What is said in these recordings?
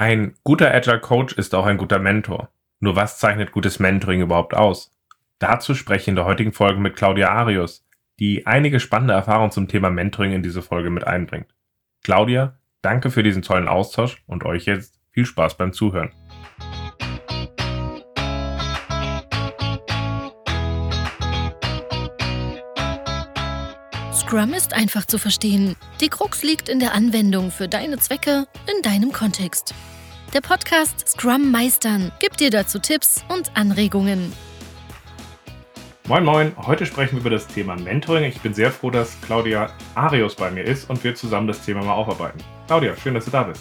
Ein guter Agile Coach ist auch ein guter Mentor. Nur was zeichnet gutes Mentoring überhaupt aus? Dazu spreche ich in der heutigen Folge mit Claudia Arius, die einige spannende Erfahrungen zum Thema Mentoring in diese Folge mit einbringt. Claudia, danke für diesen tollen Austausch und euch jetzt viel Spaß beim Zuhören. Scrum ist einfach zu verstehen. Die Krux liegt in der Anwendung für deine Zwecke in deinem Kontext. Der Podcast Scrum Meistern gibt dir dazu Tipps und Anregungen. Moin Moin, heute sprechen wir über das Thema Mentoring. Ich bin sehr froh, dass Claudia Arius bei mir ist und wir zusammen das Thema mal aufarbeiten. Claudia, schön, dass du da bist.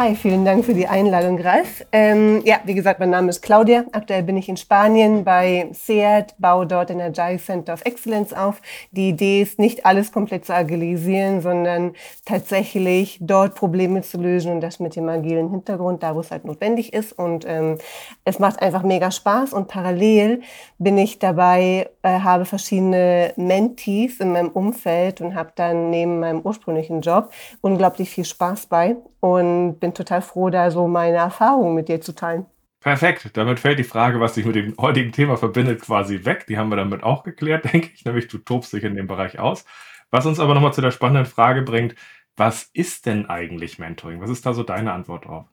Hi, vielen Dank für die Einladung, Ralf. Ähm, ja, wie gesagt, mein Name ist Claudia. Aktuell bin ich in Spanien bei SEAT, baue dort ein Agile Center of Excellence auf. Die Idee ist, nicht alles komplett zu agilisieren, sondern tatsächlich dort Probleme zu lösen und das mit dem agilen Hintergrund, da wo es halt notwendig ist. Und ähm, es macht einfach mega Spaß und parallel bin ich dabei, äh, habe verschiedene Mentees in meinem Umfeld und habe dann neben meinem ursprünglichen Job unglaublich viel Spaß bei und bin total froh, da so meine Erfahrungen mit dir zu teilen. Perfekt. Damit fällt die Frage, was sich mit dem heutigen Thema verbindet, quasi weg. Die haben wir damit auch geklärt, denke ich. Nämlich, du tobst dich in dem Bereich aus. Was uns aber nochmal zu der spannenden Frage bringt, was ist denn eigentlich Mentoring? Was ist da so deine Antwort drauf?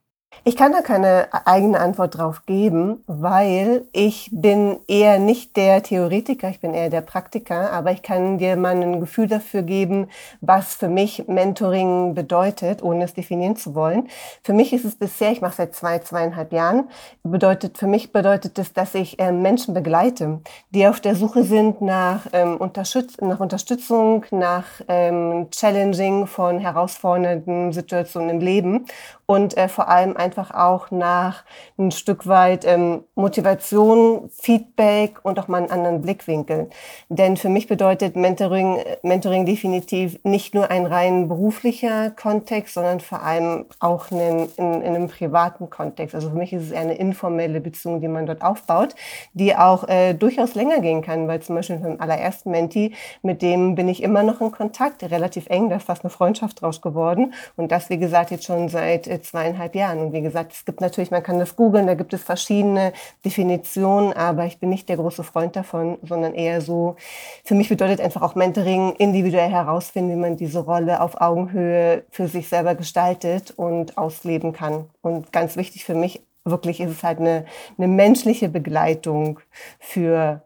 Ich kann da keine eigene Antwort drauf geben, weil ich bin eher nicht der Theoretiker, ich bin eher der Praktiker, aber ich kann dir mal ein Gefühl dafür geben, was für mich Mentoring bedeutet, ohne es definieren zu wollen. Für mich ist es bisher, ich mache seit zwei, zweieinhalb Jahren, bedeutet, für mich bedeutet es, dass ich äh, Menschen begleite, die auf der Suche sind nach, ähm, Unterstütz nach Unterstützung, nach ähm, Challenging von herausfordernden Situationen im Leben und äh, vor allem einfach auch nach ein Stück weit ähm, Motivation, Feedback und auch mal einen anderen Blickwinkel. Denn für mich bedeutet Mentoring, Mentoring definitiv nicht nur ein rein beruflicher Kontext, sondern vor allem auch einen, in, in einem privaten Kontext. Also für mich ist es eher eine informelle Beziehung, die man dort aufbaut, die auch äh, durchaus länger gehen kann, weil zum Beispiel beim allerersten Menti, mit dem bin ich immer noch in Kontakt, relativ eng, da ist fast eine Freundschaft draus geworden. Und das, wie gesagt, jetzt schon seit äh, zweieinhalb Jahren. Und wie gesagt, es gibt natürlich, man kann das googeln, da gibt es verschiedene Definitionen, aber ich bin nicht der große Freund davon, sondern eher so, für mich bedeutet einfach auch Mentoring individuell herausfinden, wie man diese Rolle auf Augenhöhe für sich selber gestaltet und ausleben kann. Und ganz wichtig für mich wirklich ist es halt eine, eine menschliche Begleitung für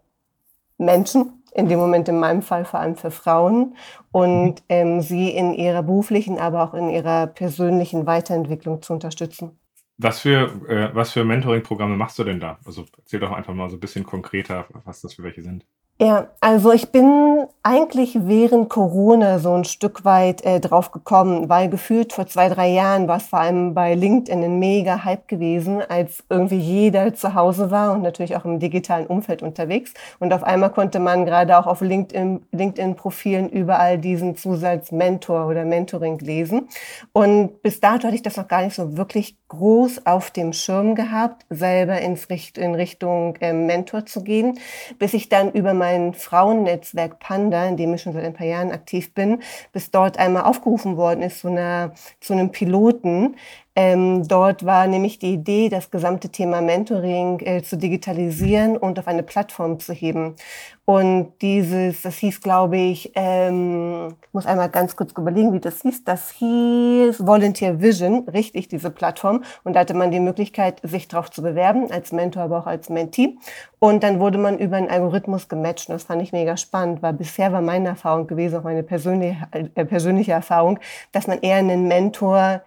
Menschen, in dem Moment in meinem Fall vor allem für Frauen und mhm. ähm, sie in ihrer beruflichen, aber auch in ihrer persönlichen Weiterentwicklung zu unterstützen. Was für, äh, was für Mentoring-Programme machst du denn da? Also erzähl doch einfach mal so ein bisschen konkreter, was das für welche sind. Ja, also ich bin eigentlich während Corona so ein Stück weit äh, drauf gekommen, weil gefühlt vor zwei, drei Jahren war es vor allem bei LinkedIn ein mega Hype gewesen, als irgendwie jeder zu Hause war und natürlich auch im digitalen Umfeld unterwegs. Und auf einmal konnte man gerade auch auf LinkedIn, LinkedIn-Profilen überall diesen Zusatz Mentor oder Mentoring lesen. Und bis dato hatte ich das noch gar nicht so wirklich groß auf dem Schirm gehabt, selber ins Richt in Richtung äh, Mentor zu gehen, bis ich dann über mein Frauennetzwerk Panda, in dem ich schon seit ein paar Jahren aktiv bin, bis dort einmal aufgerufen worden ist zu, einer, zu einem Piloten, ähm, dort war nämlich die Idee, das gesamte Thema Mentoring äh, zu digitalisieren und auf eine Plattform zu heben. Und dieses, das hieß, glaube ich, ähm, muss einmal ganz kurz überlegen, wie das hieß. Das hieß Volunteer Vision, richtig, diese Plattform. Und da hatte man die Möglichkeit, sich darauf zu bewerben, als Mentor, aber auch als Mentee. Und dann wurde man über einen Algorithmus gematcht. Und das fand ich mega spannend, weil bisher war meine Erfahrung gewesen, auch meine persönliche, äh, persönliche Erfahrung, dass man eher einen Mentor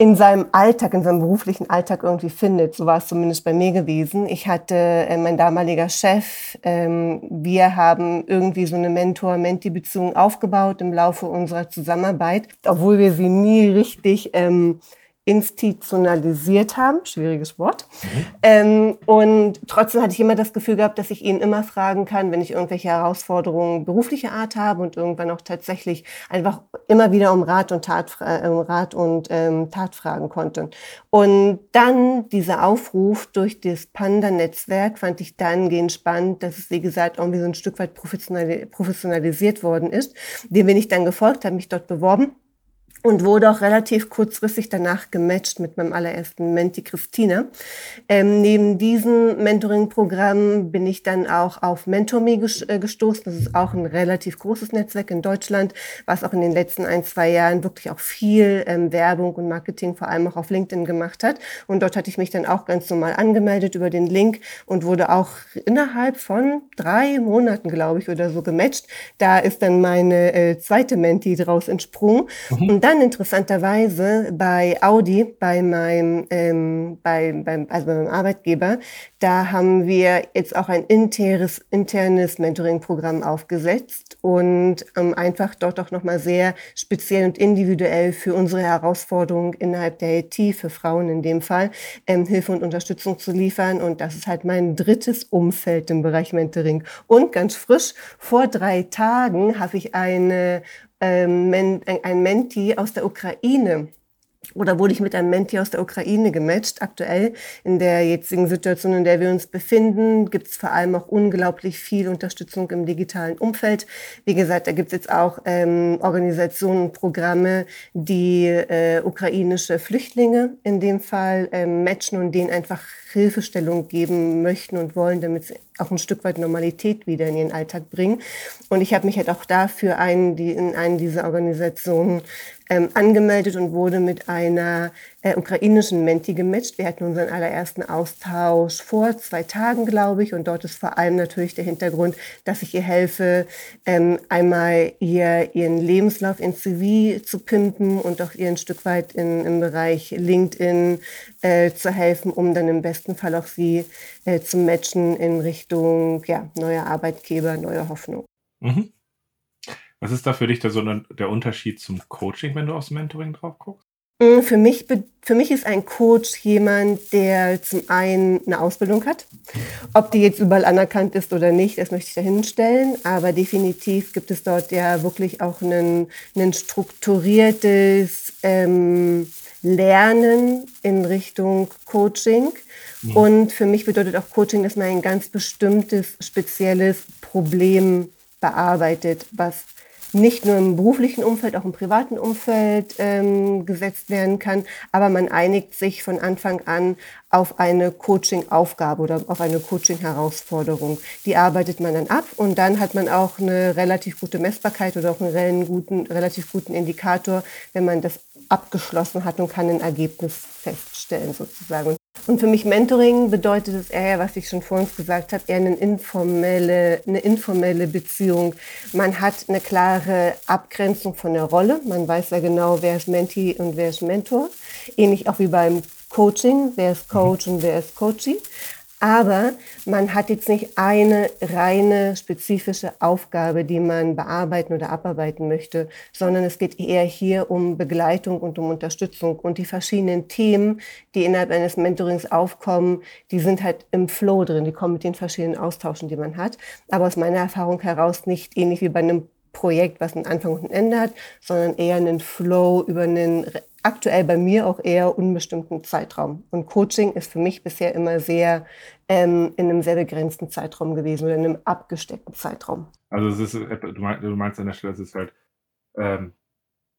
in seinem Alltag, in seinem beruflichen Alltag irgendwie findet. So war es zumindest bei mir gewesen. Ich hatte äh, mein damaliger Chef, ähm, wir haben irgendwie so eine Mentor-Menti-Beziehung aufgebaut im Laufe unserer Zusammenarbeit, obwohl wir sie nie richtig ähm, institutionalisiert haben, schwieriges Wort. Mhm. Ähm, und trotzdem hatte ich immer das Gefühl gehabt, dass ich ihn immer fragen kann, wenn ich irgendwelche Herausforderungen beruflicher Art habe und irgendwann auch tatsächlich einfach immer wieder um Rat und Tat, äh, um Rat und ähm, Tat fragen konnte. Und dann dieser Aufruf durch das Panda-Netzwerk fand ich dahingehend spannend, dass es, wie gesagt, irgendwie so ein Stück weit professionalisiert worden ist, dem bin ich dann gefolgt, habe mich dort beworben und wurde auch relativ kurzfristig danach gematcht mit meinem allerersten Menti Christine. Ähm, neben diesem Mentoring-Programm bin ich dann auch auf MentorMe äh, gestoßen. Das ist auch ein relativ großes Netzwerk in Deutschland, was auch in den letzten ein, zwei Jahren wirklich auch viel ähm, Werbung und Marketing vor allem auch auf LinkedIn gemacht hat. Und dort hatte ich mich dann auch ganz normal angemeldet über den Link und wurde auch innerhalb von drei Monaten, glaube ich, oder so gematcht. Da ist dann meine äh, zweite Menti draus entsprungen. Mhm. Und dann interessanterweise bei Audi, bei meinem, ähm, bei, beim, also bei meinem Arbeitgeber, da haben wir jetzt auch ein internes, internes Mentoring-Programm aufgesetzt und ähm, einfach dort auch nochmal sehr speziell und individuell für unsere Herausforderungen innerhalb der IT, für Frauen in dem Fall, ähm, Hilfe und Unterstützung zu liefern. Und das ist halt mein drittes Umfeld im Bereich Mentoring. Und ganz frisch, vor drei Tagen habe ich eine ähm, ein Menti aus der Ukraine oder wurde ich mit einem Menti aus der Ukraine gematcht. Aktuell in der jetzigen Situation, in der wir uns befinden, gibt es vor allem auch unglaublich viel Unterstützung im digitalen Umfeld. Wie gesagt, da gibt es jetzt auch ähm, Organisationen Programme, die äh, ukrainische Flüchtlinge in dem Fall ähm, matchen und denen einfach Hilfestellung geben möchten und wollen, damit sie auch ein Stück weit Normalität wieder in ihren Alltag bringen. Und ich habe mich halt auch dafür einen, die, in einen dieser Organisationen ähm, angemeldet und wurde mit einer äh, ukrainischen Menti gematcht. Wir hatten unseren allerersten Austausch vor zwei Tagen, glaube ich. Und dort ist vor allem natürlich der Hintergrund, dass ich ihr helfe, ähm, einmal ihr, ihren Lebenslauf in CV zu pimpen und auch ihr ein Stück weit in, im Bereich LinkedIn äh, zu helfen, um dann im besten Fall auch sie äh, zu matchen in Richtung ja, neuer Arbeitgeber, neuer Hoffnung. Mhm. Was ist da für dich der, so der Unterschied zum Coaching, wenn du aufs Mentoring drauf guckst? Mm, für mich, für mich ist ein Coach jemand, der zum einen eine Ausbildung hat. Ob die jetzt überall anerkannt ist oder nicht, das möchte ich dahinstellen. Aber definitiv gibt es dort ja wirklich auch ein, strukturiertes ähm, Lernen in Richtung Coaching. Mhm. Und für mich bedeutet auch Coaching, dass man ein ganz bestimmtes, spezielles Problem bearbeitet, was nicht nur im beruflichen Umfeld, auch im privaten Umfeld ähm, gesetzt werden kann. Aber man einigt sich von Anfang an auf eine Coaching-Aufgabe oder auf eine Coaching-Herausforderung. Die arbeitet man dann ab und dann hat man auch eine relativ gute Messbarkeit oder auch einen guten, relativ guten Indikator, wenn man das abgeschlossen hat und kann ein Ergebnis feststellen sozusagen. Für mich Mentoring bedeutet es eher, was ich schon vor uns gesagt habe, eher eine informelle, eine informelle Beziehung. Man hat eine klare Abgrenzung von der Rolle. Man weiß ja genau, wer ist Mentee und wer ist Mentor. Ähnlich auch wie beim Coaching, wer ist Coach und wer ist Coachee. Aber man hat jetzt nicht eine reine spezifische Aufgabe, die man bearbeiten oder abarbeiten möchte, sondern es geht eher hier um Begleitung und um Unterstützung. Und die verschiedenen Themen, die innerhalb eines Mentorings aufkommen, die sind halt im Flow drin, die kommen mit den verschiedenen Austauschen, die man hat. Aber aus meiner Erfahrung heraus nicht ähnlich wie bei einem Projekt, was einen Anfang und ein Ende hat, sondern eher einen Flow über einen aktuell bei mir auch eher unbestimmten Zeitraum. Und Coaching ist für mich bisher immer sehr ähm, in einem sehr begrenzten Zeitraum gewesen oder in einem abgesteckten Zeitraum. Also es ist, du meinst an der Stelle, es ist halt ähm,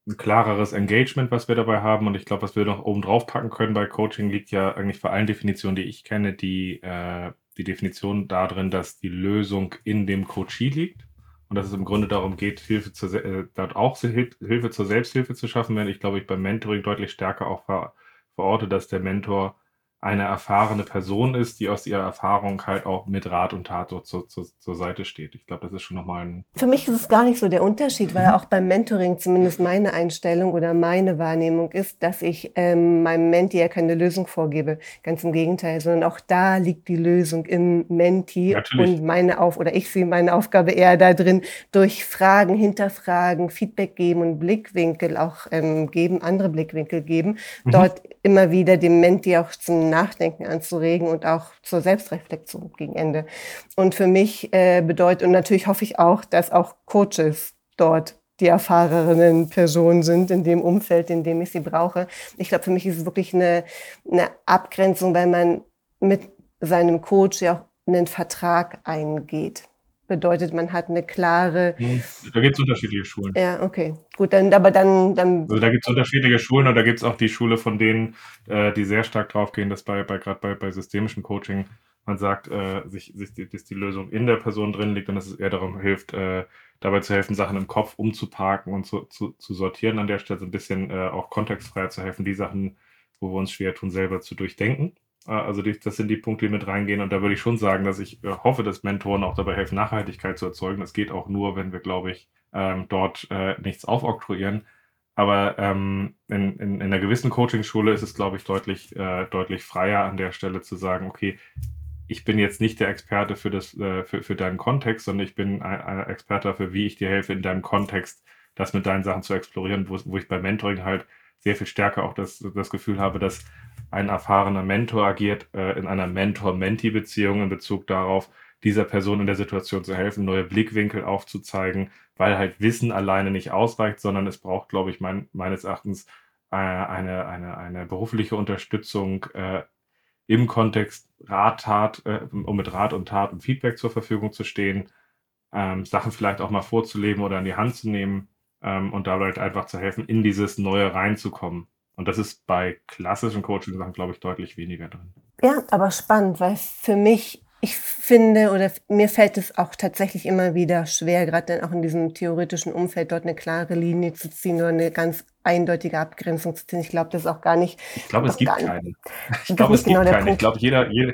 ein klareres Engagement, was wir dabei haben. Und ich glaube, was wir noch oben drauf packen können bei Coaching, liegt ja eigentlich bei allen Definitionen, die ich kenne, die, äh, die Definition darin, dass die Lösung in dem Coachee liegt und dass es im Grunde darum geht, Hilfe zur, äh, dort auch Hilfe zur Selbsthilfe zu schaffen, wenn ich glaube ich beim Mentoring deutlich stärker auch ver, verorte, dass der Mentor eine erfahrene Person ist, die aus ihrer Erfahrung halt auch mit Rat und Tat so zur, zur, zur Seite steht. Ich glaube, das ist schon nochmal ein. Für mich ist es gar nicht so der Unterschied, weil auch beim Mentoring zumindest meine Einstellung oder meine Wahrnehmung ist, dass ich ähm, meinem Menti ja keine Lösung vorgebe. Ganz im Gegenteil, sondern auch da liegt die Lösung im Menti Natürlich. und meine Auf oder ich sehe meine Aufgabe eher da drin, durch Fragen, Hinterfragen, Feedback geben und Blickwinkel auch ähm, geben, andere Blickwinkel geben, mhm. dort immer wieder dem Menti auch zum Nachdenken anzuregen und auch zur Selbstreflexion gegen Ende. Und für mich äh, bedeutet, und natürlich hoffe ich auch, dass auch Coaches dort die erfahrenen Personen sind in dem Umfeld, in dem ich sie brauche. Ich glaube, für mich ist es wirklich eine, eine Abgrenzung, weil man mit seinem Coach ja auch einen Vertrag eingeht. Bedeutet, man hat eine klare. Hm, da gibt es unterschiedliche Schulen. Ja, okay. Gut, dann, aber dann. dann also da gibt es unterschiedliche Schulen und da gibt es auch die Schule von denen, äh, die sehr stark drauf gehen, dass bei, bei gerade bei, bei systemischem Coaching man sagt, äh, sich, sich, dass die Lösung in der Person drin liegt und dass es eher darum hilft, äh, dabei zu helfen, Sachen im Kopf umzuparken und zu, zu, zu sortieren an der Stelle, so ein bisschen äh, auch kontextfreier zu helfen, die Sachen, wo wir uns schwer tun, selber zu durchdenken. Äh, also die, das sind die Punkte, die mit reingehen. Und da würde ich schon sagen, dass ich äh, hoffe, dass Mentoren auch dabei helfen, Nachhaltigkeit zu erzeugen. Das geht auch nur, wenn wir, glaube ich, ähm, dort äh, nichts aufoktroyieren. Aber ähm, in, in, in einer gewissen Coaching-Schule ist es, glaube ich, deutlich, äh, deutlich freier an der Stelle zu sagen, okay, ich bin jetzt nicht der Experte für, das, äh, für, für deinen Kontext, sondern ich bin ein, ein, Experte dafür, wie ich dir helfe, in deinem Kontext das mit deinen Sachen zu explorieren, wo, wo ich bei Mentoring halt sehr viel stärker auch das, das Gefühl habe, dass ein erfahrener Mentor agiert äh, in einer Mentor-Mentee-Beziehung in Bezug darauf, dieser Person in der Situation zu helfen, neue Blickwinkel aufzuzeigen, weil halt Wissen alleine nicht ausreicht, sondern es braucht, glaube ich, mein, meines Erachtens äh, eine, eine, eine berufliche Unterstützung äh, im Kontext Rat, Tat, äh, um mit Rat und Tat und Feedback zur Verfügung zu stehen, ähm, Sachen vielleicht auch mal vorzuleben oder in die Hand zu nehmen ähm, und dabei halt einfach zu helfen, in dieses Neue reinzukommen. Und das ist bei klassischen Coaching-Sachen, glaube ich, deutlich weniger drin. Ja, aber spannend, weil für mich ich finde oder mir fällt es auch tatsächlich immer wieder schwer, gerade dann auch in diesem theoretischen Umfeld dort eine klare Linie zu ziehen oder eine ganz eindeutige Abgrenzung zu ziehen. Ich glaube, das ist auch gar nicht. Ich glaube, es gibt keine. Ich glaube, es gibt genau keine. Ich glaube, jeder, jeder,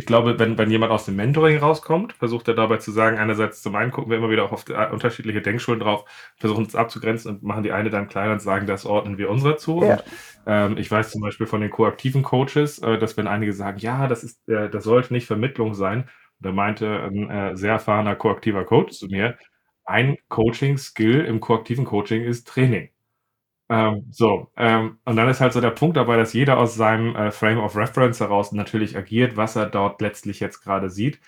ich glaube, wenn, wenn jemand aus dem Mentoring rauskommt, versucht er dabei zu sagen, einerseits zum einen gucken wir immer wieder auch auf äh, unterschiedliche Denkschulen drauf, versuchen es abzugrenzen und machen die eine dann kleiner und sagen, das ordnen wir unserer zu. Ja. Und, ähm, ich weiß zum Beispiel von den koaktiven Coaches, äh, dass wenn einige sagen, ja, das ist, äh, das sollte nicht Vermittlung sein, da meinte ein äh, sehr erfahrener koaktiver Coach zu mir, ein Coaching-Skill im koaktiven Coaching ist Training. Ähm, so, ähm, und dann ist halt so der Punkt dabei, dass jeder aus seinem äh, Frame of Reference heraus natürlich agiert, was er dort letztlich jetzt gerade sieht.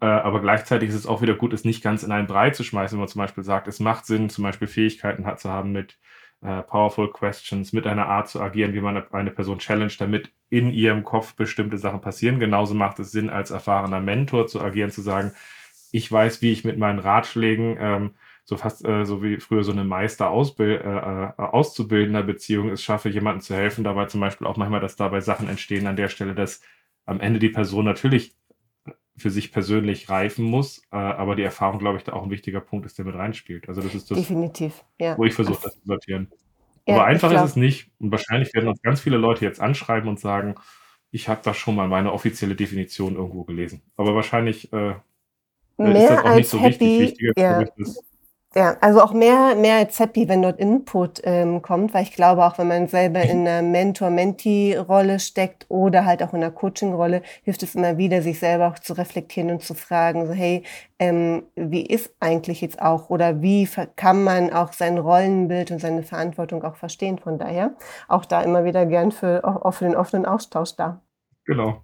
Äh, aber gleichzeitig ist es auch wieder gut, es nicht ganz in einen Brei zu schmeißen, wenn man zum Beispiel sagt, es macht Sinn, zum Beispiel Fähigkeiten hat, zu haben mit äh, Powerful Questions, mit einer Art zu agieren, wie man eine, Person challenge, damit in ihrem Kopf bestimmte Sachen passieren. Genauso macht es Sinn, als erfahrener Mentor zu agieren, zu sagen, ich weiß, wie ich mit meinen Ratschlägen ähm, so fast äh, so wie früher so eine Meister-Auszubildender äh, äh Beziehung es schaffe, jemandem zu helfen, dabei zum Beispiel auch manchmal, dass dabei Sachen entstehen an der Stelle, dass am Ende die Person natürlich für sich persönlich reifen muss, äh, aber die Erfahrung, glaube ich, da auch ein wichtiger Punkt ist, der mit reinspielt. Also das ist das, Definitiv, ja. wo ich versuche, das zu sortieren. Ja, aber einfach ist es nicht. Und wahrscheinlich werden uns ganz viele Leute jetzt anschreiben und sagen, ich habe da schon mal meine offizielle Definition irgendwo gelesen. Aber wahrscheinlich äh, ist das auch nicht so happy, wichtig. Wichtiger ja. ist, ja, also auch mehr, mehr happy, wenn dort Input ähm, kommt, weil ich glaube, auch wenn man selber in einer Mentor-Mentee-Rolle steckt oder halt auch in einer Coaching-Rolle, hilft es immer wieder, sich selber auch zu reflektieren und zu fragen, so hey, ähm, wie ist eigentlich jetzt auch oder wie kann man auch sein Rollenbild und seine Verantwortung auch verstehen? Von daher auch da immer wieder gern für, auch für den offenen Austausch da. Genau.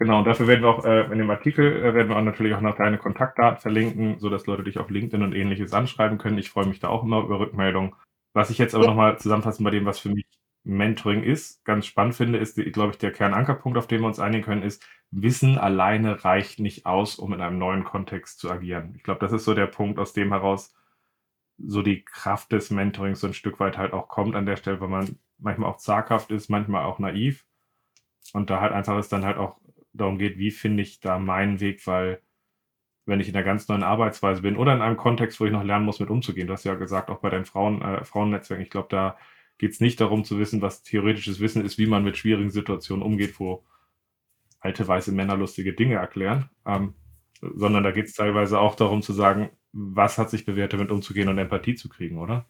Genau, und dafür werden wir auch äh, in dem Artikel äh, werden wir auch natürlich auch noch deine Kontaktdaten verlinken, sodass Leute dich auf LinkedIn und ähnliches anschreiben können. Ich freue mich da auch immer über Rückmeldungen. Was ich jetzt aber ja. nochmal zusammenfassen bei dem, was für mich Mentoring ist, ganz spannend finde, ist, glaube ich, der Kernankerpunkt, auf den wir uns einigen können, ist, Wissen alleine reicht nicht aus, um in einem neuen Kontext zu agieren. Ich glaube, das ist so der Punkt, aus dem heraus so die Kraft des Mentorings so ein Stück weit halt auch kommt an der Stelle, weil man manchmal auch zaghaft ist, manchmal auch naiv. Und da halt einfach ist dann halt auch darum geht, wie finde ich da meinen Weg, weil wenn ich in einer ganz neuen Arbeitsweise bin oder in einem Kontext, wo ich noch lernen muss, mit umzugehen. Du hast ja gesagt, auch bei deinen Frauen, äh, Frauennetzwerken, ich glaube, da geht es nicht darum zu wissen, was theoretisches Wissen ist, wie man mit schwierigen Situationen umgeht, wo alte weiße Männer lustige Dinge erklären, ähm, sondern da geht es teilweise auch darum zu sagen, was hat sich bewährt, damit umzugehen und Empathie zu kriegen, oder?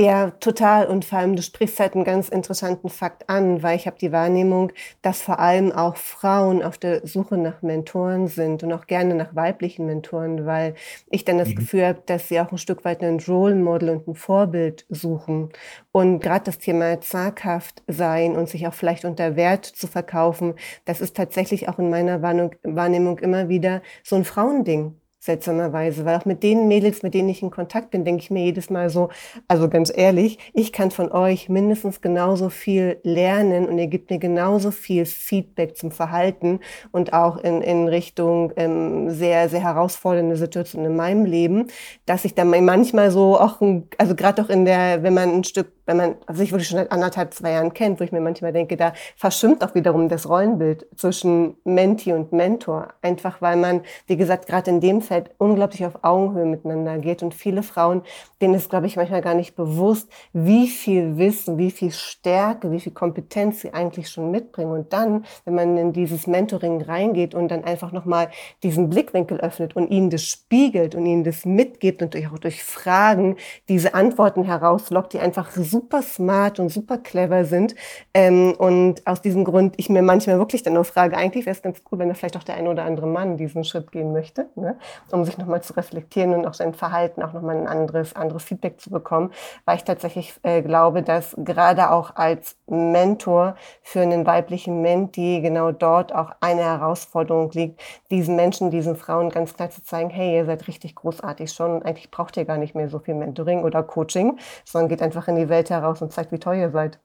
Ja, total. Und vor allem, du sprichst halt einen ganz interessanten Fakt an, weil ich habe die Wahrnehmung, dass vor allem auch Frauen auf der Suche nach Mentoren sind und auch gerne nach weiblichen Mentoren, weil ich dann das mhm. Gefühl habe, dass sie auch ein Stück weit ein Role Model und ein Vorbild suchen. Und gerade das Thema zaghaft sein und sich auch vielleicht unter Wert zu verkaufen, das ist tatsächlich auch in meiner Wahrnehmung immer wieder so ein Frauending. Seltsamerweise, weil auch mit den Mädels, mit denen ich in Kontakt bin, denke ich mir jedes Mal so, also ganz ehrlich, ich kann von euch mindestens genauso viel lernen und ihr gebt mir genauso viel Feedback zum Verhalten und auch in, in Richtung ähm, sehr, sehr herausfordernde Situationen in meinem Leben, dass ich dann manchmal so auch, also gerade auch in der, wenn man ein Stück wenn man sich wirklich schon seit anderthalb, zwei Jahren kennt, wo ich mir manchmal denke, da verschwimmt auch wiederum das Rollenbild zwischen Menti und Mentor. Einfach weil man, wie gesagt, gerade in dem Feld unglaublich auf Augenhöhe miteinander geht. Und viele Frauen, denen ist, glaube ich, manchmal gar nicht bewusst, wie viel Wissen, wie viel Stärke, wie viel Kompetenz sie eigentlich schon mitbringen. Und dann, wenn man in dieses Mentoring reingeht und dann einfach nochmal diesen Blickwinkel öffnet und ihnen das spiegelt und ihnen das mitgibt und auch durch Fragen diese Antworten herauslockt, die einfach so super smart und super clever sind. Ähm, und aus diesem Grund ich mir manchmal wirklich dann nur frage, eigentlich wäre es ganz cool, wenn da vielleicht auch der ein oder andere Mann diesen Schritt gehen möchte, ne? um sich nochmal zu reflektieren und auch sein Verhalten auch nochmal ein anderes, anderes Feedback zu bekommen, weil ich tatsächlich äh, glaube, dass gerade auch als Mentor für einen weiblichen Menti genau dort auch eine Herausforderung liegt, diesen Menschen, diesen Frauen ganz klar zu zeigen, hey, ihr seid richtig großartig schon und eigentlich braucht ihr gar nicht mehr so viel Mentoring oder Coaching, sondern geht einfach in die Welt heraus und zeigt, wie toll ihr seid.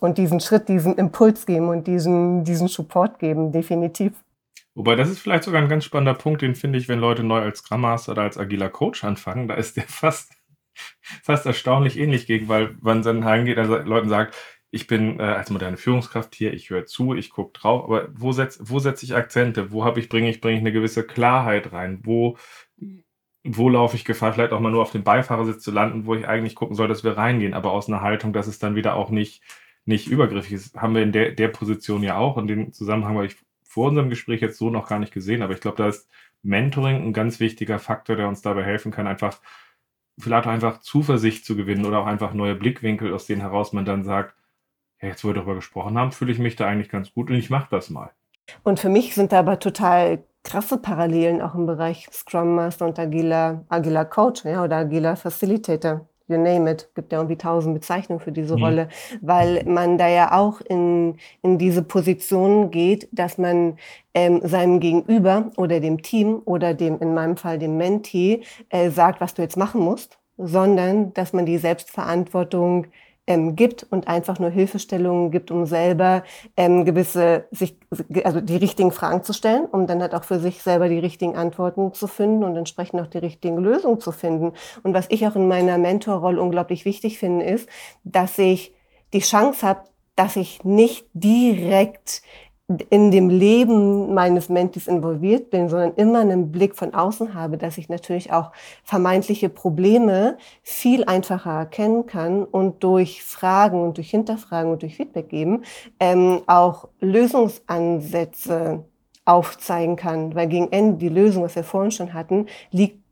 Und diesen Schritt, diesen Impuls geben und diesen, diesen Support geben, definitiv. Wobei, das ist vielleicht sogar ein ganz spannender Punkt, den finde ich, wenn Leute neu als Scrum Master oder als agiler Coach anfangen, da ist der fast, fast erstaunlich ähnlich gegen, weil man dann heimgeht und Leuten sagt, ich bin äh, als moderne Führungskraft hier, ich höre zu, ich gucke drauf, aber wo setze wo setz ich Akzente? Wo habe ich, bringe ich, bringe ich eine gewisse Klarheit rein? Wo wo laufe ich Gefahr, vielleicht auch mal nur auf dem Beifahrersitz zu landen, wo ich eigentlich gucken soll, dass wir reingehen, aber aus einer Haltung, dass es dann wieder auch nicht, nicht übergriffig ist. Haben wir in der, der Position ja auch und den Zusammenhang habe ich vor unserem Gespräch jetzt so noch gar nicht gesehen, aber ich glaube, da ist Mentoring ein ganz wichtiger Faktor, der uns dabei helfen kann, einfach vielleicht auch einfach Zuversicht zu gewinnen oder auch einfach neue Blickwinkel, aus denen heraus man dann sagt, ja, jetzt wo wir darüber gesprochen haben, fühle ich mich da eigentlich ganz gut und ich mache das mal. Und für mich sind da aber total krasse Parallelen auch im Bereich Scrum Master und agiler, agiler Coach ja, oder agiler Facilitator. You name it, gibt ja irgendwie tausend Bezeichnungen für diese mhm. Rolle, weil man da ja auch in, in diese Position geht, dass man ähm, seinem Gegenüber oder dem Team oder dem, in meinem Fall dem Mentee, äh, sagt, was du jetzt machen musst, sondern dass man die Selbstverantwortung ähm, gibt und einfach nur Hilfestellungen gibt, um selber ähm, gewisse, sich, also die richtigen Fragen zu stellen, um dann halt auch für sich selber die richtigen Antworten zu finden und entsprechend auch die richtigen Lösungen zu finden. Und was ich auch in meiner Mentorrolle unglaublich wichtig finde, ist, dass ich die Chance habe, dass ich nicht direkt in dem Leben meines Mentis involviert bin, sondern immer einen Blick von außen habe, dass ich natürlich auch vermeintliche Probleme viel einfacher erkennen kann und durch Fragen und durch Hinterfragen und durch Feedback geben ähm, auch Lösungsansätze aufzeigen kann, weil gegen Ende die Lösung, was wir vorhin schon hatten, liegt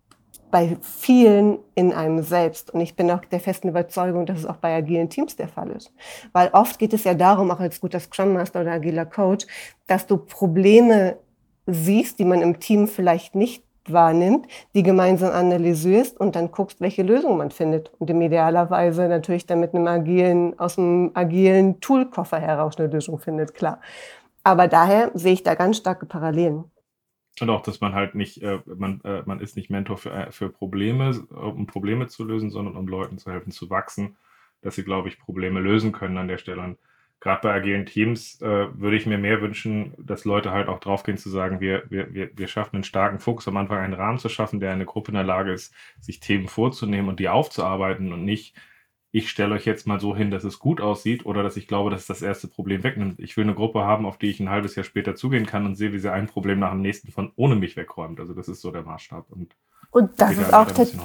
bei vielen in einem selbst. Und ich bin auch der festen Überzeugung, dass es auch bei agilen Teams der Fall ist. Weil oft geht es ja darum, auch als guter Scrum Master oder agiler Coach, dass du Probleme siehst, die man im Team vielleicht nicht wahrnimmt, die gemeinsam analysierst und dann guckst, welche Lösung man findet. Und im idealerweise natürlich dann mit einem agilen, aus einem agilen Toolkoffer heraus eine Lösung findet, klar. Aber daher sehe ich da ganz starke Parallelen. Und auch, dass man halt nicht, äh, man, äh, man ist nicht Mentor für, äh, für Probleme, um Probleme zu lösen, sondern um Leuten zu helfen zu wachsen, dass sie, glaube ich, Probleme lösen können an der Stelle. Und gerade bei agilen Teams äh, würde ich mir mehr wünschen, dass Leute halt auch draufgehen zu sagen, wir, wir, wir, wir schaffen einen starken Fokus, am Anfang einen Rahmen zu schaffen, der eine Gruppe in der Lage ist, sich Themen vorzunehmen und die aufzuarbeiten und nicht ich stelle euch jetzt mal so hin, dass es gut aussieht oder dass ich glaube, dass es das erste Problem wegnimmt. Ich will eine Gruppe haben, auf die ich ein halbes Jahr später zugehen kann und sehe, wie sie ein Problem nach dem nächsten von ohne mich wegräumt. Also das ist so der Maßstab. Und, und das ist auch häufig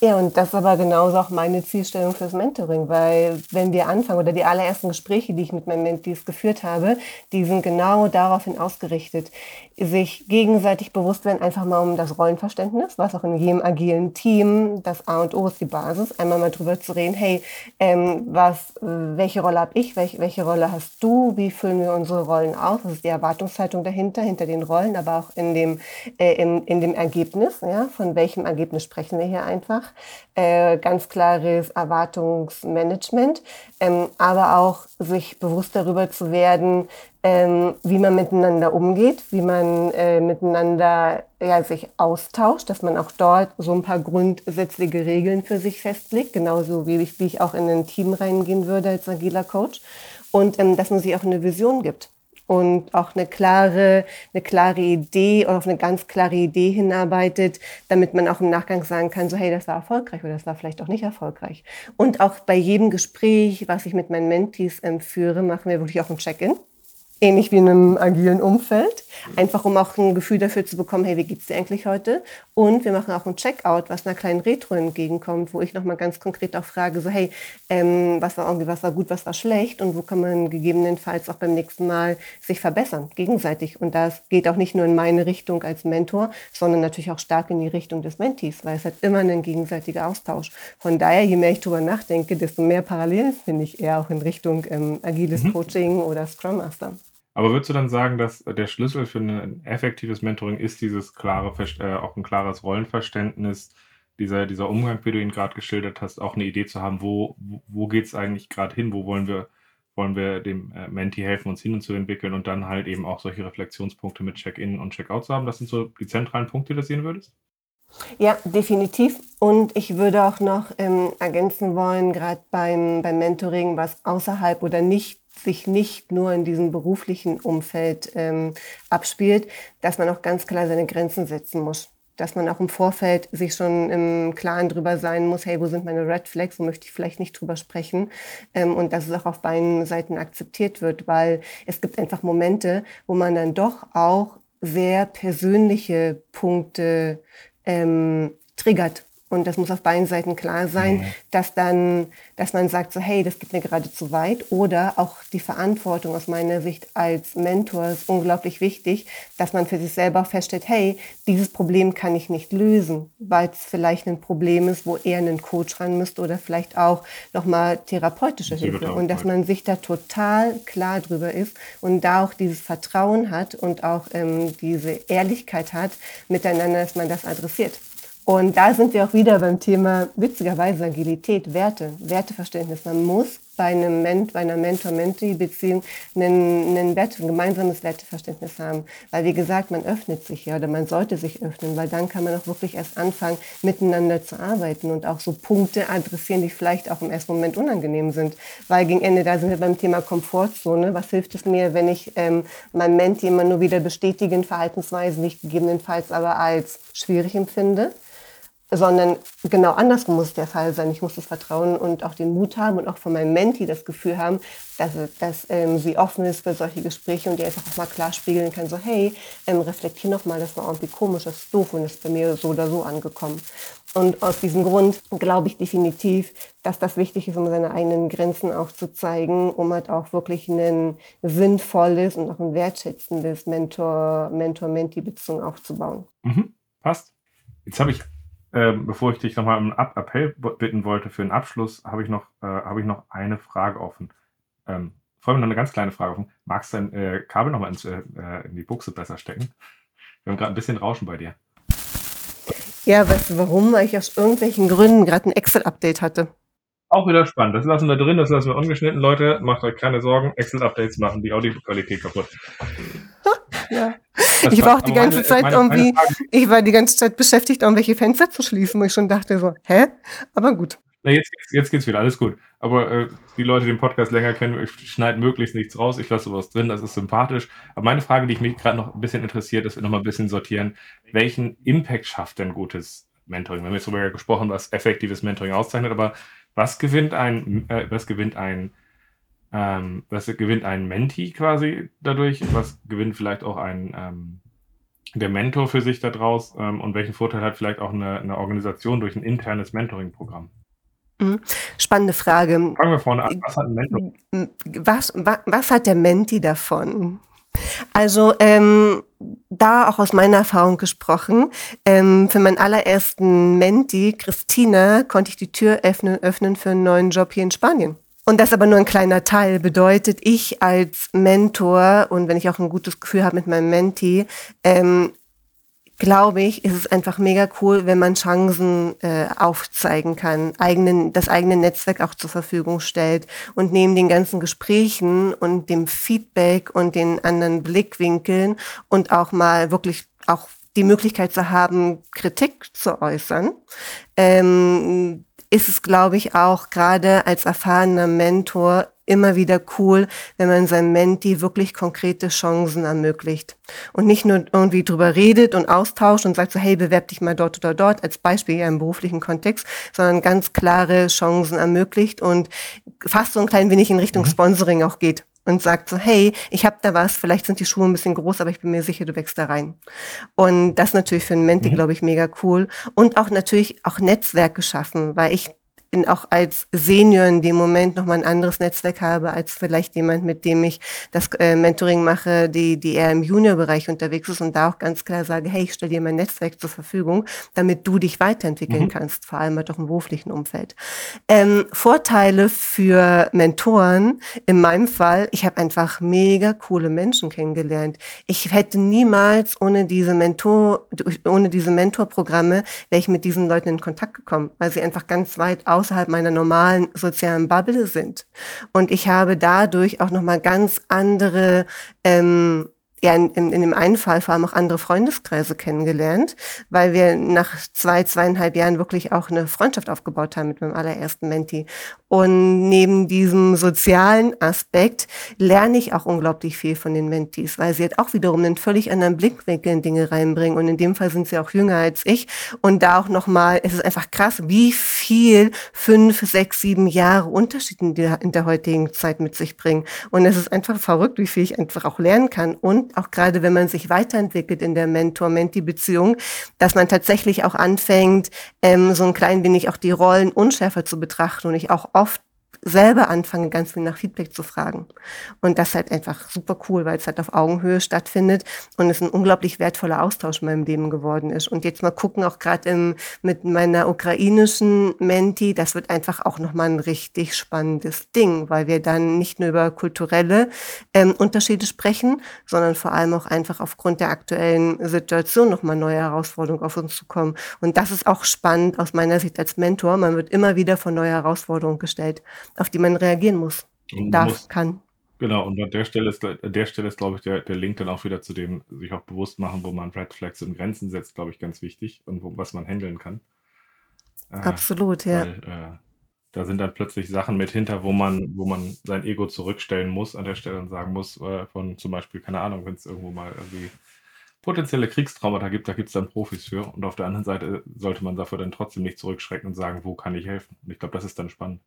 ja, und das ist aber genauso auch meine Zielstellung fürs Mentoring, weil wenn wir anfangen oder die allerersten Gespräche, die ich mit meinen Mentees geführt habe, die sind genau daraufhin ausgerichtet, sich gegenseitig bewusst werden, einfach mal um das Rollenverständnis, was auch in jedem agilen Team das A und O ist, die Basis, einmal mal drüber zu reden, hey, ähm, was, welche Rolle habe ich, welche, welche Rolle hast du, wie füllen wir unsere Rollen aus, was ist die Erwartungshaltung dahinter, hinter den Rollen, aber auch in dem, äh, in, in dem Ergebnis, ja, von welchem Ergebnis sprechen wir hier einfach äh, ganz klares Erwartungsmanagement, ähm, aber auch sich bewusst darüber zu werden, ähm, wie man miteinander umgeht, wie man äh, miteinander ja, sich austauscht, dass man auch dort so ein paar grundsätzliche Regeln für sich festlegt, genauso wie ich, wie ich auch in ein Team reingehen würde als agiler Coach. Und ähm, dass man sich auch eine Vision gibt und auch eine klare, eine klare Idee oder auf eine ganz klare Idee hinarbeitet, damit man auch im Nachgang sagen kann, so hey, das war erfolgreich oder das war vielleicht auch nicht erfolgreich. Und auch bei jedem Gespräch, was ich mit meinen Mentees ähm, führe, machen wir wirklich auch ein Check-in ähnlich wie in einem agilen Umfeld, einfach um auch ein Gefühl dafür zu bekommen, hey, wie geht's dir eigentlich heute? Und wir machen auch ein Checkout, was einer kleinen Retro entgegenkommt, wo ich nochmal ganz konkret auch frage, so hey, ähm, was war irgendwie, was war gut, was war schlecht und wo kann man gegebenenfalls auch beim nächsten Mal sich verbessern, gegenseitig. Und das geht auch nicht nur in meine Richtung als Mentor, sondern natürlich auch stark in die Richtung des Mentees, weil es hat immer einen gegenseitigen Austausch. Von daher, je mehr ich drüber nachdenke, desto mehr Parallelen finde ich eher auch in Richtung ähm, agiles mhm. Coaching oder Scrum Master. Aber würdest du dann sagen, dass der Schlüssel für ein effektives Mentoring ist dieses klare, äh, auch ein klares Rollenverständnis, dieser, dieser Umgang, wie du ihn gerade geschildert hast, auch eine Idee zu haben, wo, wo geht es eigentlich gerade hin, wo wollen wir, wollen wir dem äh, Menti helfen, uns hin und zu entwickeln und dann halt eben auch solche Reflexionspunkte mit Check-in und Check-out zu haben. Das sind so die zentralen Punkte, die du sehen würdest? Ja, definitiv. Und ich würde auch noch ähm, ergänzen wollen, gerade beim, beim Mentoring, was außerhalb oder nicht sich nicht nur in diesem beruflichen Umfeld ähm, abspielt, dass man auch ganz klar seine Grenzen setzen muss. Dass man auch im Vorfeld sich schon im Klaren drüber sein muss, hey, wo sind meine Red Flags, wo möchte ich vielleicht nicht drüber sprechen. Ähm, und dass es auch auf beiden Seiten akzeptiert wird, weil es gibt einfach Momente, wo man dann doch auch sehr persönliche Punkte ähm, triggert und das muss auf beiden Seiten klar sein, mhm. dass dann, dass man sagt so, hey, das geht mir gerade zu weit. Oder auch die Verantwortung aus meiner Sicht als Mentor ist unglaublich wichtig, dass man für sich selber feststellt, hey, dieses Problem kann ich nicht lösen, weil es vielleicht ein Problem ist, wo eher ein Coach ran müsste oder vielleicht auch nochmal therapeutische Hilfe. Und dass man sich da total klar drüber ist und da auch dieses Vertrauen hat und auch ähm, diese Ehrlichkeit hat miteinander, dass man das adressiert. Und da sind wir auch wieder beim Thema, witzigerweise, Agilität, Werte, Werteverständnis. Man muss bei, einem Ment, bei einer Mentor-Mentee-Beziehung einen, einen Wert, ein gemeinsames Werteverständnis haben. Weil, wie gesagt, man öffnet sich ja oder man sollte sich öffnen, weil dann kann man auch wirklich erst anfangen, miteinander zu arbeiten und auch so Punkte adressieren, die vielleicht auch im ersten Moment unangenehm sind. Weil gegen Ende, da sind wir beim Thema Komfortzone. Was hilft es mir, wenn ich ähm, mein Mentee immer nur wieder bestätigen, Verhaltensweisen, ich gegebenenfalls aber als schwierig empfinde? Sondern genau andersrum muss der Fall sein. Ich muss das Vertrauen und auch den Mut haben und auch von meinem Menti das Gefühl haben, dass, dass ähm, sie offen ist für solche Gespräche und die einfach auch mal klar spiegeln kann, so hey, ähm, reflektier noch mal, das war irgendwie komisch, das ist doof und ist bei mir so oder so angekommen. Und aus diesem Grund glaube ich definitiv, dass das wichtig ist, um seine eigenen Grenzen auch zu zeigen, um halt auch wirklich ein sinnvolles und auch ein wertschätzendes Mentor-Menti-Beziehung aufzubauen. Mhm, passt. Jetzt habe ich ähm, bevor ich dich nochmal um einen Appell bitten wollte für einen Abschluss, habe ich, noch, äh, hab ich noch eine Frage offen. Ähm, vor allem noch eine ganz kleine Frage offen. Magst du dein äh, Kabel nochmal äh, in die Buchse besser stecken? Wir haben gerade ein bisschen Rauschen bei dir. Ja, weißt du warum? Weil ich aus irgendwelchen Gründen gerade ein Excel-Update hatte. Auch wieder spannend. Das lassen wir drin, das lassen wir ungeschnitten. Leute, macht euch keine Sorgen. Excel-Updates machen die Audioqualität kaputt. Ja. Das ich war auch die ganze meine, Zeit meine, irgendwie, meine ich war die ganze Zeit beschäftigt, irgendwelche Fenster zu schließen, wo ich schon dachte so, hä? Aber gut. Na, jetzt, jetzt geht's wieder, alles gut. Aber äh, die Leute, die den Podcast länger kennen, ich schneide möglichst nichts raus, ich lasse sowas drin, das ist sympathisch. Aber meine Frage, die ich mich gerade noch ein bisschen interessiert, ist, wir nochmal ein bisschen sortieren, welchen Impact schafft denn gutes Mentoring? Wir haben jetzt darüber gesprochen, was effektives Mentoring auszeichnet, aber was gewinnt ein, äh, was gewinnt ein ähm, was gewinnt ein Menti quasi dadurch? Was gewinnt vielleicht auch ein ähm, der Mentor für sich daraus? Ähm, und welchen Vorteil hat vielleicht auch eine, eine Organisation durch ein internes Mentoring-Programm? Mhm. Spannende Frage. Fangen wir vorne an. Was hat ein Mentor? Was, was, was hat der Menti davon? Also ähm, da auch aus meiner Erfahrung gesprochen, ähm, für meinen allerersten Menti, Christina, konnte ich die Tür öffnen, öffnen für einen neuen Job hier in Spanien. Und das aber nur ein kleiner Teil. Bedeutet, ich als Mentor und wenn ich auch ein gutes Gefühl habe mit meinem Menti, ähm, glaube ich, ist es einfach mega cool, wenn man Chancen äh, aufzeigen kann, eigenen, das eigene Netzwerk auch zur Verfügung stellt und neben den ganzen Gesprächen und dem Feedback und den anderen Blickwinkeln und auch mal wirklich auch die Möglichkeit zu haben, Kritik zu äußern, ähm, ist es, glaube ich, auch gerade als erfahrener Mentor immer wieder cool, wenn man seinem Menti wirklich konkrete Chancen ermöglicht. Und nicht nur irgendwie drüber redet und austauscht und sagt so, hey, bewerb dich mal dort oder dort, als Beispiel ja im beruflichen Kontext, sondern ganz klare Chancen ermöglicht und fast so ein klein wenig in Richtung mhm. Sponsoring auch geht und sagt so, hey, ich habe da was, vielleicht sind die Schuhe ein bisschen groß, aber ich bin mir sicher, du wächst da rein. Und das natürlich für einen Menti, mhm. glaube ich, mega cool. Und auch natürlich auch Netzwerk geschaffen, weil ich bin auch als Senior in dem Moment nochmal ein anderes Netzwerk habe, als vielleicht jemand, mit dem ich das äh, Mentoring mache, die, die eher im Junior-Bereich unterwegs ist und da auch ganz klar sage, hey, ich stelle dir mein Netzwerk zur Verfügung, damit du dich weiterentwickeln mhm. kannst, vor allem halt auch im beruflichen Umfeld. Ähm, Vorteile für Mentoren, in meinem Fall, ich habe einfach mega coole Menschen kennengelernt. Ich hätte niemals ohne diese Mentor, ohne diese Mentorprogramme, wäre ich mit diesen Leuten in Kontakt gekommen, weil sie einfach ganz weit aus außerhalb meiner normalen sozialen Bubble sind. Und ich habe dadurch auch nochmal ganz andere ähm, ja, in, in, in dem einen Fall vor allem auch andere Freundeskreise kennengelernt, weil wir nach zwei, zweieinhalb Jahren wirklich auch eine Freundschaft aufgebaut haben mit meinem allerersten Menti. Und neben diesem sozialen Aspekt lerne ich auch unglaublich viel von den Mentis, weil sie halt auch wiederum einen völlig anderen Blickwinkel in Dinge reinbringen. Und in dem Fall sind sie auch jünger als ich. Und da auch nochmal, es ist einfach krass, wie viel fünf, sechs, sieben Jahre Unterschied in der, in der heutigen Zeit mit sich bringen. Und es ist einfach verrückt, wie viel ich einfach auch lernen kann. Und auch gerade, wenn man sich weiterentwickelt in der Mentor-Menti-Beziehung, dass man tatsächlich auch anfängt, ähm, so ein klein wenig auch die Rollen unschärfer zu betrachten und ich auch oft selber anfange, ganz viel nach Feedback zu fragen. Und das ist halt einfach super cool, weil es halt auf Augenhöhe stattfindet und es ein unglaublich wertvoller Austausch in meinem Leben geworden ist. Und jetzt mal gucken, auch gerade mit meiner ukrainischen Menti, das wird einfach auch nochmal ein richtig spannendes Ding, weil wir dann nicht nur über kulturelle ähm, Unterschiede sprechen, sondern vor allem auch einfach aufgrund der aktuellen Situation nochmal neue Herausforderungen auf uns zu kommen. Und das ist auch spannend aus meiner Sicht als Mentor. Man wird immer wieder vor neue Herausforderungen gestellt auf die man reagieren muss, und darf, muss, kann. Genau, und an der Stelle ist, an der Stelle ist, glaube ich, der, der Link dann auch wieder zu dem, sich auch bewusst machen, wo man Red Flags und Grenzen setzt, glaube ich, ganz wichtig und wo, was man handeln kann. Äh, Absolut, ja. Weil, äh, da sind dann plötzlich Sachen mit hinter, wo man, wo man sein Ego zurückstellen muss an der Stelle und sagen muss, äh, von zum Beispiel, keine Ahnung, wenn es irgendwo mal irgendwie potenzielle Kriegstraumata gibt, da gibt es dann Profis für. Und auf der anderen Seite sollte man dafür dann trotzdem nicht zurückschrecken und sagen, wo kann ich helfen? Und ich glaube, das ist dann spannend.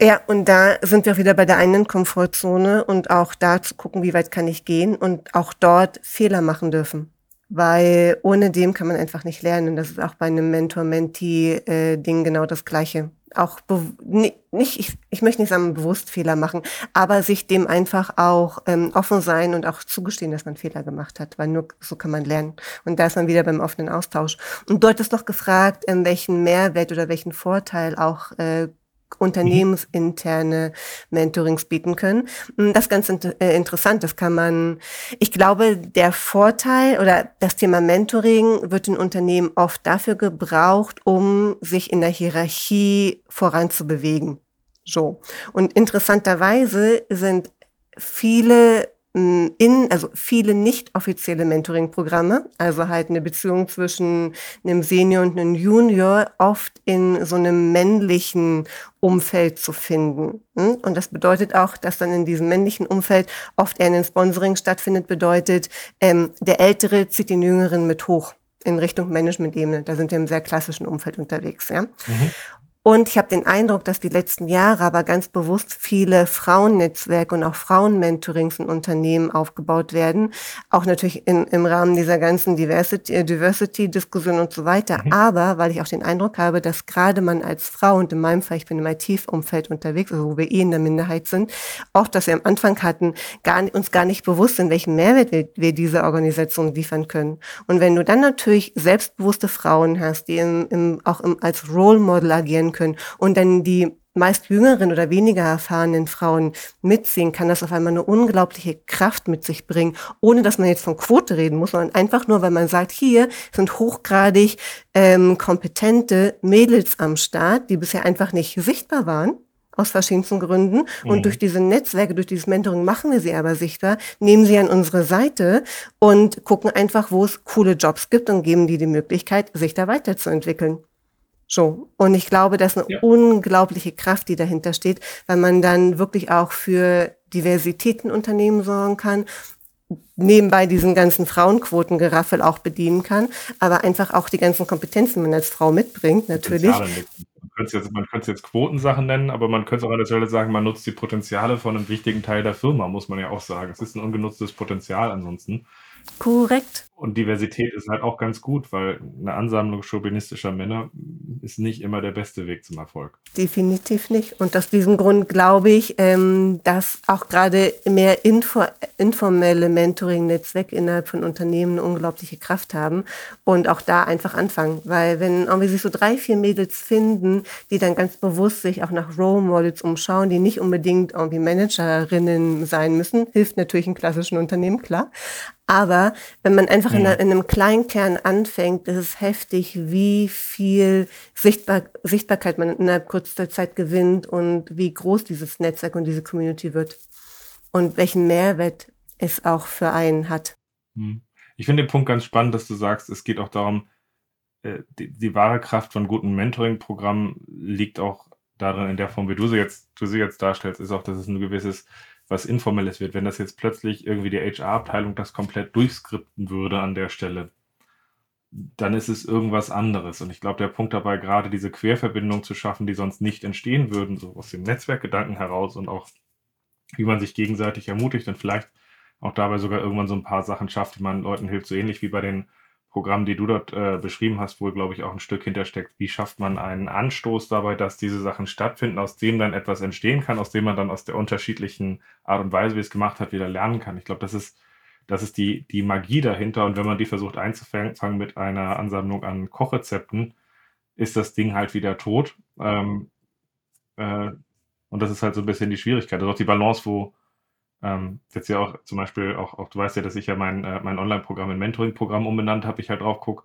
Ja, und da sind wir wieder bei der einen Komfortzone und auch da zu gucken, wie weit kann ich gehen und auch dort Fehler machen dürfen. Weil ohne dem kann man einfach nicht lernen. Und das ist auch bei einem Mentor-Mentee-Ding genau das Gleiche. Auch nicht, ich, ich möchte nicht sagen, bewusst Fehler machen, aber sich dem einfach auch ähm, offen sein und auch zugestehen, dass man Fehler gemacht hat, weil nur so kann man lernen. Und da ist man wieder beim offenen Austausch. Und dort ist doch gefragt, ähm, welchen Mehrwert oder welchen Vorteil auch äh, unternehmensinterne Mentorings bieten können. Hm, das ist ganz äh, interessant. Das kann man, ich glaube, der Vorteil oder das Thema Mentoring wird in Unternehmen oft dafür gebraucht, um sich in der Hierarchie voranzubewegen. So. Und interessanterweise sind viele in, also viele nicht offizielle Mentoring-Programme, also halt eine Beziehung zwischen einem Senior und einem Junior, oft in so einem männlichen Umfeld zu finden. Hm? Und das bedeutet auch, dass dann in diesem männlichen Umfeld oft eher ein Sponsoring stattfindet, bedeutet, ähm, der Ältere zieht den Jüngeren mit hoch in Richtung Management-Ebene. Da sind wir im sehr klassischen Umfeld unterwegs. Ja? Mhm. Und ich habe den Eindruck, dass die letzten Jahre aber ganz bewusst viele Frauennetzwerke und auch Frauenmentorings in Unternehmen aufgebaut werden. Auch natürlich in, im Rahmen dieser ganzen Diversity-Diskussion Diversity und so weiter. Mhm. Aber weil ich auch den Eindruck habe, dass gerade man als Frau, und in meinem Fall, ich bin im IT-Umfeld unterwegs, also wo wir eh in der Minderheit sind, auch, dass wir am Anfang hatten, gar, uns gar nicht bewusst sind, welchen Mehrwert wir, wir diese Organisation liefern können. Und wenn du dann natürlich selbstbewusste Frauen hast, die im, im, auch im, als Role Model agieren können und dann die meist jüngeren oder weniger erfahrenen Frauen mitziehen, kann das auf einmal eine unglaubliche Kraft mit sich bringen, ohne dass man jetzt von Quote reden muss, sondern einfach nur, weil man sagt, hier sind hochgradig ähm, kompetente Mädels am Start, die bisher einfach nicht sichtbar waren aus verschiedensten Gründen. Und mhm. durch diese Netzwerke, durch dieses Mentoring machen wir sie aber sichtbar, nehmen sie an unsere Seite und gucken einfach, wo es coole Jobs gibt und geben die die Möglichkeit, sich da weiterzuentwickeln. So. Und ich glaube, das ist eine ja. unglaubliche Kraft, die dahinter steht, weil man dann wirklich auch für Diversität in Unternehmen sorgen kann, nebenbei diesen ganzen Frauenquotengeraffel auch bedienen kann, aber einfach auch die ganzen Kompetenzen, die man als Frau mitbringt, natürlich. Man könnte, jetzt, man könnte es jetzt Quotensachen nennen, aber man könnte auch an der Stelle sagen, man nutzt die Potenziale von einem wichtigen Teil der Firma, muss man ja auch sagen. Es ist ein ungenutztes Potenzial ansonsten. Korrekt. Und Diversität ist halt auch ganz gut, weil eine Ansammlung chauvinistischer Männer ist nicht immer der beste Weg zum Erfolg. Definitiv nicht. Und aus diesem Grund glaube ich, ähm, dass auch gerade mehr info informelle Mentoring-Netzwerke innerhalb von Unternehmen eine unglaubliche Kraft haben und auch da einfach anfangen. Weil wenn irgendwie sich so drei, vier Mädels finden, die dann ganz bewusst sich auch nach Role Models umschauen, die nicht unbedingt irgendwie Managerinnen sein müssen, hilft natürlich in klassischen Unternehmen, klar. Aber wenn man einfach ja. in, in, einem kleinen Kern anfängt, ist es heftig, wie viel Sichtbar Sichtbarkeit man innerhalb kurzer Zeit gewinnt und wie groß dieses Netzwerk und diese Community wird und welchen Mehrwert es auch für einen hat. Hm. Ich finde den Punkt ganz spannend, dass du sagst, es geht auch darum, äh, die, die wahre Kraft von guten Mentoring-Programmen liegt auch darin, in der Form, wie du sie jetzt, du sie jetzt darstellst, ist auch, dass es ein gewisses was Informelles wird. Wenn das jetzt plötzlich irgendwie die HR-Abteilung das komplett durchskripten würde an der Stelle, dann ist es irgendwas anderes. Und ich glaube, der Punkt dabei, gerade diese Querverbindung zu schaffen, die sonst nicht entstehen würden, so aus dem Netzwerkgedanken heraus und auch, wie man sich gegenseitig ermutigt und vielleicht auch dabei sogar irgendwann so ein paar Sachen schafft, die man Leuten hilft, so ähnlich wie bei den Programm, die du dort äh, beschrieben hast, wo, glaube ich, auch ein Stück hintersteckt. Wie schafft man einen Anstoß dabei, dass diese Sachen stattfinden, aus dem dann etwas entstehen kann, aus dem man dann aus der unterschiedlichen Art und Weise, wie es gemacht hat, wieder lernen kann. Ich glaube, das ist, das ist die, die Magie dahinter. Und wenn man die versucht einzufangen mit einer Ansammlung an Kochrezepten, ist das Ding halt wieder tot. Ähm, äh, und das ist halt so ein bisschen die Schwierigkeit. Also auch die Balance, wo, ähm, jetzt ja auch zum Beispiel, auch, auch du weißt ja, dass ich ja mein, äh, mein Online-Programm in Mentoring-Programm umbenannt habe, ich halt drauf gucke.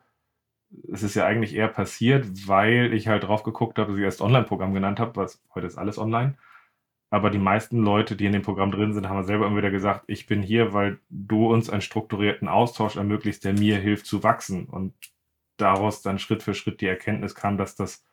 Es ist ja eigentlich eher passiert, weil ich halt drauf geguckt habe, dass ich erst Online-Programm genannt habe, was heute ist alles online. Aber die meisten Leute, die in dem Programm drin sind, haben selber immer wieder gesagt, ich bin hier, weil du uns einen strukturierten Austausch ermöglicht, der mir hilft zu wachsen. Und daraus dann Schritt für Schritt die Erkenntnis kam, dass das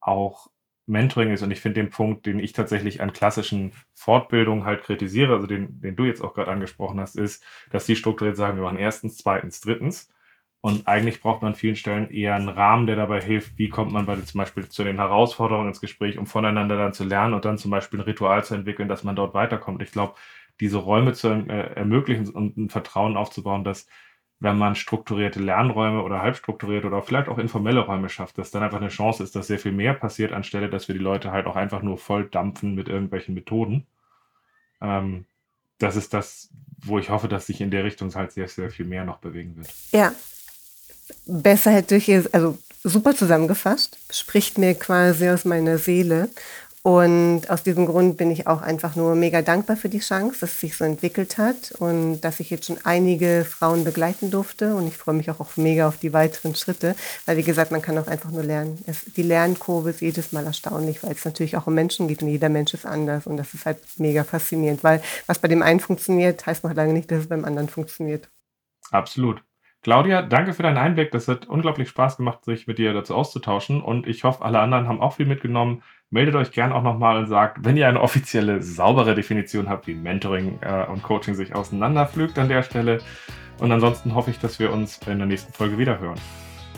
auch Mentoring ist. Und ich finde den Punkt, den ich tatsächlich an klassischen Fortbildungen halt kritisiere, also den, den du jetzt auch gerade angesprochen hast, ist, dass die strukturiert sagen, wir machen erstens, zweitens, drittens. Und eigentlich braucht man an vielen Stellen eher einen Rahmen, der dabei hilft, wie kommt man bei zum Beispiel zu den Herausforderungen ins Gespräch, um voneinander dann zu lernen und dann zum Beispiel ein Ritual zu entwickeln, dass man dort weiterkommt. Ich glaube, diese Räume zu äh, ermöglichen und ein Vertrauen aufzubauen, dass wenn man strukturierte Lernräume oder halbstrukturierte oder vielleicht auch informelle Räume schafft, dass dann einfach eine Chance ist, dass sehr viel mehr passiert, anstelle, dass wir die Leute halt auch einfach nur voll dampfen mit irgendwelchen Methoden. Ähm, das ist das, wo ich hoffe, dass sich in der Richtung halt sehr, sehr viel mehr noch bewegen wird. Ja, besser hätte ich es, also super zusammengefasst, spricht mir quasi aus meiner Seele. Und aus diesem Grund bin ich auch einfach nur mega dankbar für die Chance, dass es sich so entwickelt hat und dass ich jetzt schon einige Frauen begleiten durfte. Und ich freue mich auch, auch mega auf die weiteren Schritte, weil wie gesagt, man kann auch einfach nur lernen. Es, die Lernkurve ist jedes Mal erstaunlich, weil es natürlich auch um Menschen geht und jeder Mensch ist anders. Und das ist halt mega faszinierend, weil was bei dem einen funktioniert, heißt noch lange nicht, dass es beim anderen funktioniert. Absolut. Claudia, danke für deinen Einblick. Das hat unglaublich Spaß gemacht, sich mit dir dazu auszutauschen. Und ich hoffe, alle anderen haben auch viel mitgenommen. Meldet euch gern auch nochmal und sagt, wenn ihr eine offizielle, saubere Definition habt, wie Mentoring äh, und Coaching sich auseinanderpflügt an der Stelle. Und ansonsten hoffe ich, dass wir uns in der nächsten Folge wieder hören.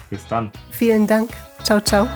Bis dann. Vielen Dank. Ciao, ciao.